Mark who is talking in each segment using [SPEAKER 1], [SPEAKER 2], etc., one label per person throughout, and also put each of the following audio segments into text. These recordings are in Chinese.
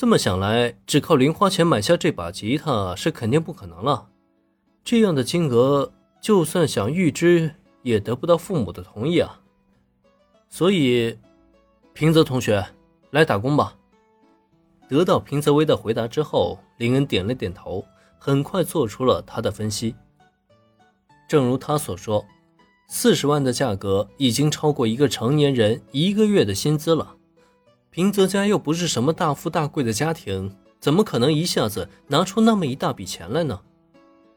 [SPEAKER 1] 这么想来，只靠零花钱买下这把吉他是肯定不可能了。这样的金额，就算想预支，也得不到父母的同意啊。所以，平泽同学，来打工吧。得到平泽威的回答之后，林恩点了点头，很快做出了他的分析。正如他所说，四十万的价格已经超过一个成年人一个月的薪资了。平泽家又不是什么大富大贵的家庭，怎么可能一下子拿出那么一大笔钱来呢？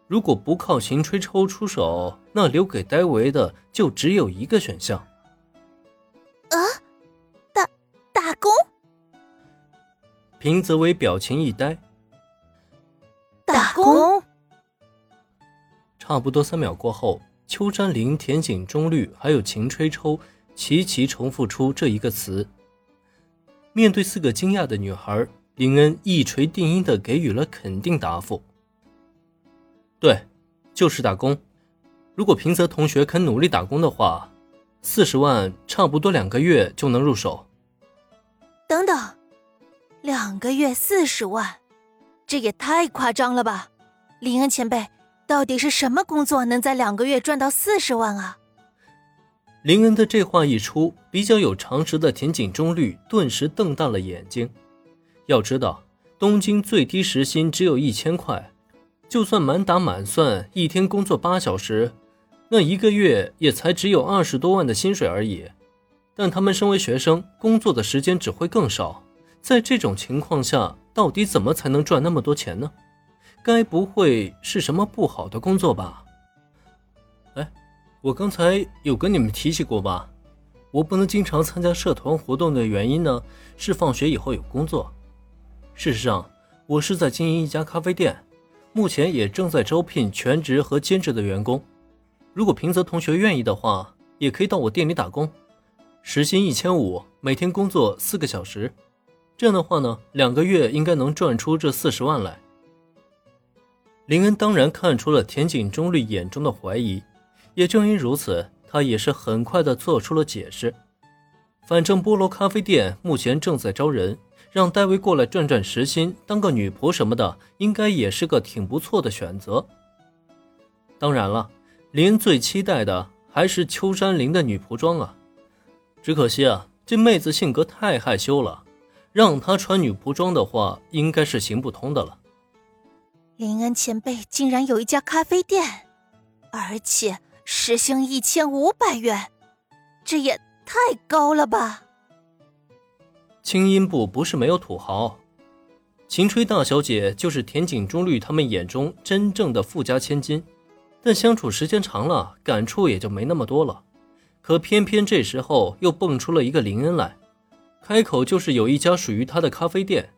[SPEAKER 1] 如果不靠秦吹抽出手，那留给戴维的就只有一个选项。
[SPEAKER 2] 啊，打打工？
[SPEAKER 1] 平泽威表情一呆。
[SPEAKER 2] 打工？
[SPEAKER 1] 差不多三秒过后，秋山林、田井中绿还有秦吹抽齐齐重复出这一个词。面对四个惊讶的女孩，林恩一锤定音的给予了肯定答复。对，就是打工。如果平泽同学肯努力打工的话，四十万差不多两个月就能入手。
[SPEAKER 2] 等等，两个月四十万，这也太夸张了吧！林恩前辈，到底是什么工作能在两个月赚到四十万啊？
[SPEAKER 1] 林恩的这话一出，比较有常识的田井中绿顿时瞪大了眼睛。要知道，东京最低时薪只有一千块。就算满打满算，一天工作八小时，那一个月也才只有二十多万的薪水而已。但他们身为学生，工作的时间只会更少。在这种情况下，到底怎么才能赚那么多钱呢？该不会是什么不好的工作吧？我刚才有跟你们提起过吧？我不能经常参加社团活动的原因呢，是放学以后有工作。事实上，我是在经营一家咖啡店。目前也正在招聘全职和兼职的员工，如果平泽同学愿意的话，也可以到我店里打工，时薪一千五，每天工作四个小时，这样的话呢，两个月应该能赚出这四十万来。林恩当然看出了田井中绿眼中的怀疑，也正因如此，他也是很快的做出了解释。反正菠萝咖啡店目前正在招人。让戴维过来赚赚时薪，当个女仆什么的，应该也是个挺不错的选择。当然了，林最期待的还是秋山林的女仆装啊。只可惜啊，这妹子性格太害羞了，让她穿女仆装的话，应该是行不通的了。
[SPEAKER 2] 林恩前辈竟然有一家咖啡店，而且时薪一千五百元，这也太高了吧！
[SPEAKER 1] 青音部不是没有土豪，秦吹大小姐就是田井中绿他们眼中真正的富家千金，但相处时间长了，感触也就没那么多了。可偏偏这时候又蹦出了一个林恩来，开口就是有一家属于他的咖啡店，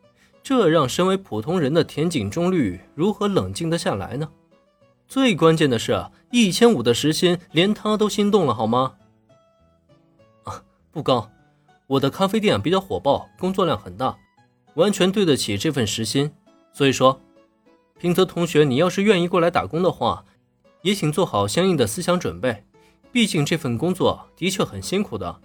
[SPEAKER 1] 这让身为普通人的田井中绿如何冷静得下来呢？最关键的是，一千五的时薪连他都心动了，好吗？啊，不高。我的咖啡店比较火爆，工作量很大，完全对得起这份时薪。所以说，平泽同学，你要是愿意过来打工的话，也请做好相应的思想准备。毕竟这份工作的确很辛苦的。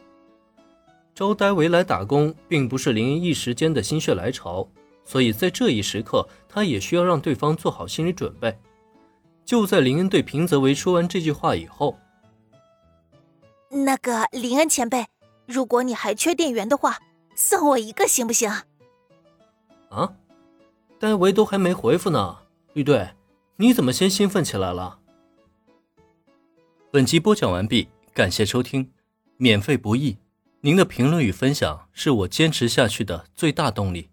[SPEAKER 1] 招呆维来打工，并不是林一时间的心血来潮，所以在这一时刻，他也需要让对方做好心理准备。就在林恩对平泽维说完这句话以后，
[SPEAKER 2] 那个林恩前辈。如果你还缺店员的话，送我一个行不行？
[SPEAKER 1] 啊，戴维都还没回复呢，绿队，你怎么先兴奋起来了？本集播讲完毕，感谢收听，免费不易，您的评论与分享是我坚持下去的最大动力。